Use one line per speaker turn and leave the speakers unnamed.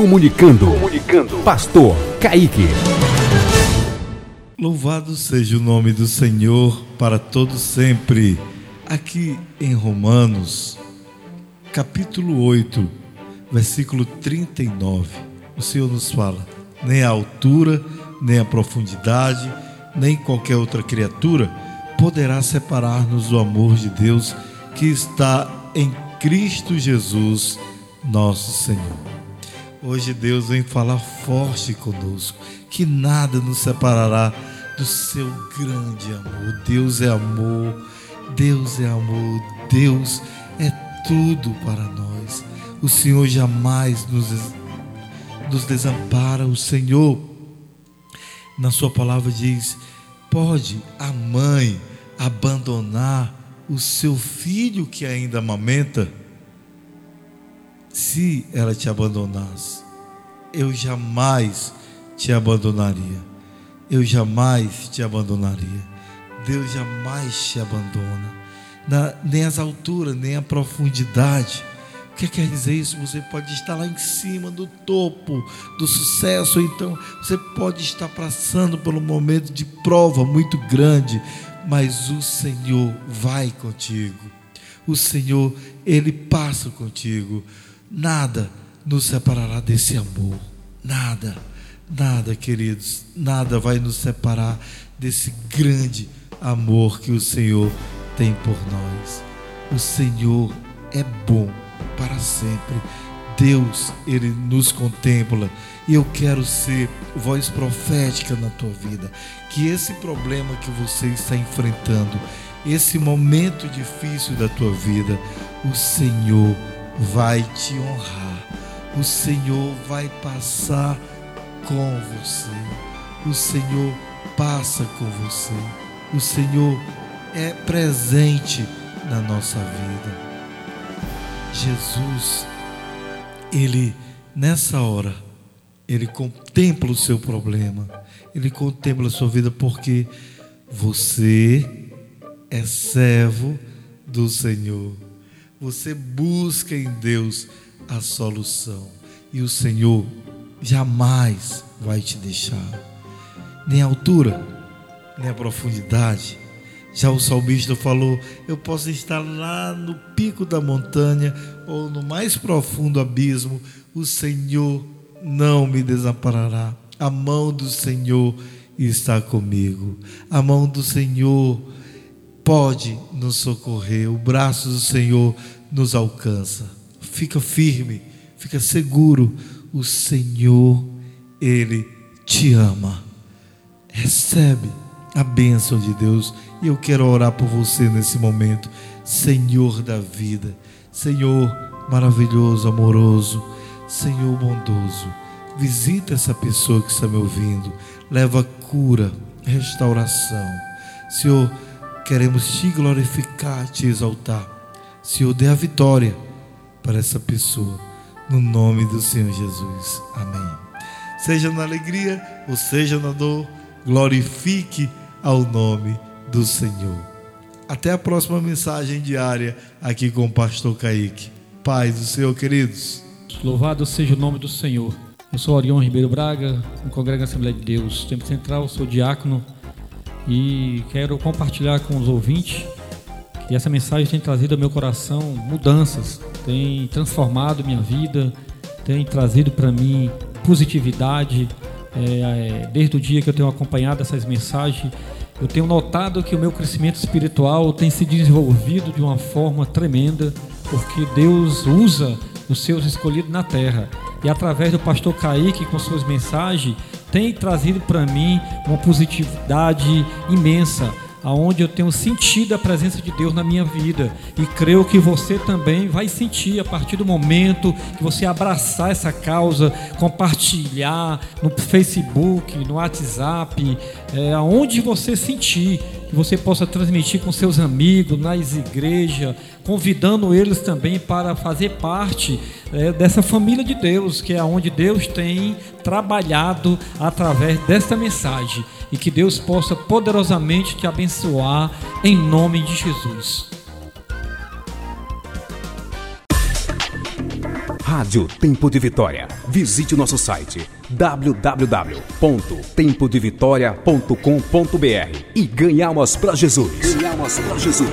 Comunicando. Comunicando. Pastor Kaique.
Louvado seja o nome do Senhor para todo sempre. Aqui em Romanos, capítulo 8, versículo 39, o Senhor nos fala: nem a altura, nem a profundidade, nem qualquer outra criatura poderá separar-nos do amor de Deus que está em Cristo Jesus, nosso Senhor. Hoje Deus vem falar forte conosco, que nada nos separará do seu grande amor. Deus é amor, Deus é amor, Deus é tudo para nós. O Senhor jamais nos, nos desampara. O Senhor, na Sua palavra, diz: pode a mãe abandonar o seu filho que ainda amamenta? Se ela te abandonasse, eu jamais te abandonaria. Eu jamais te abandonaria. Deus jamais te abandona. Na, nem as alturas, nem a profundidade. O que quer dizer isso? Você pode estar lá em cima do topo do sucesso, então você pode estar passando por um momento de prova muito grande, mas o Senhor vai contigo. O Senhor, Ele passa contigo. Nada nos separará desse amor. Nada, nada, queridos, nada vai nos separar desse grande amor que o Senhor tem por nós. O Senhor é bom para sempre. Deus, Ele nos contempla. E eu quero ser voz profética na tua vida. Que esse problema que você está enfrentando, esse momento difícil da tua vida, o Senhor vai te honrar. O Senhor vai passar com você. O Senhor passa com você. O Senhor é presente na nossa vida. Jesus, Ele, nessa hora, Ele contempla o seu problema, Ele contempla a sua vida, porque você é servo do Senhor. Você busca em Deus a solução, e o Senhor jamais vai te deixar, nem a altura, nem a profundidade já o salmista falou: Eu posso estar lá no pico da montanha ou no mais profundo abismo, o Senhor não me desamparará. A mão do Senhor está comigo. A mão do Senhor pode nos socorrer. O braço do Senhor nos alcança. Fica firme, fica seguro. O Senhor, Ele te ama. Recebe a bênção de Deus. E eu quero orar por você nesse momento, Senhor da vida, Senhor maravilhoso, amoroso, Senhor bondoso. Visita essa pessoa que está me ouvindo, leva cura, restauração. Senhor, queremos te glorificar, te exaltar. Senhor, dê a vitória para essa pessoa, no nome do Senhor Jesus. Amém. Seja na alegria ou seja na dor, glorifique ao nome do Senhor. Até a próxima mensagem diária aqui com o pastor Kaique. Paz do Senhor, queridos.
Louvado seja o nome do Senhor. Eu sou Orion Ribeiro Braga, um congrega Assembleia de Deus, Tempo Central, sou diácono e quero compartilhar com os ouvintes que essa mensagem tem trazido ao meu coração mudanças, tem transformado minha vida, tem trazido para mim positividade, é, é, desde o dia que eu tenho acompanhado essas mensagens, eu tenho notado que o meu crescimento espiritual tem se desenvolvido de uma forma tremenda, porque Deus usa os seus escolhidos na terra. E através do pastor Kaique, com suas mensagens, tem trazido para mim uma positividade imensa aonde eu tenho sentido a presença de Deus na minha vida. E creio que você também vai sentir a partir do momento que você abraçar essa causa, compartilhar no Facebook, no WhatsApp, é, aonde você sentir que você possa transmitir com seus amigos nas igrejas, convidando eles também para fazer parte é, dessa família de Deus, que é onde Deus tem trabalhado através desta mensagem e que Deus possa poderosamente te abençoar em nome de Jesus.
Rádio Tempo de Vitória. Visite o nosso site www.tempodevitória.com.br e ganhamos para Jesus. Ganhamos para Jesus.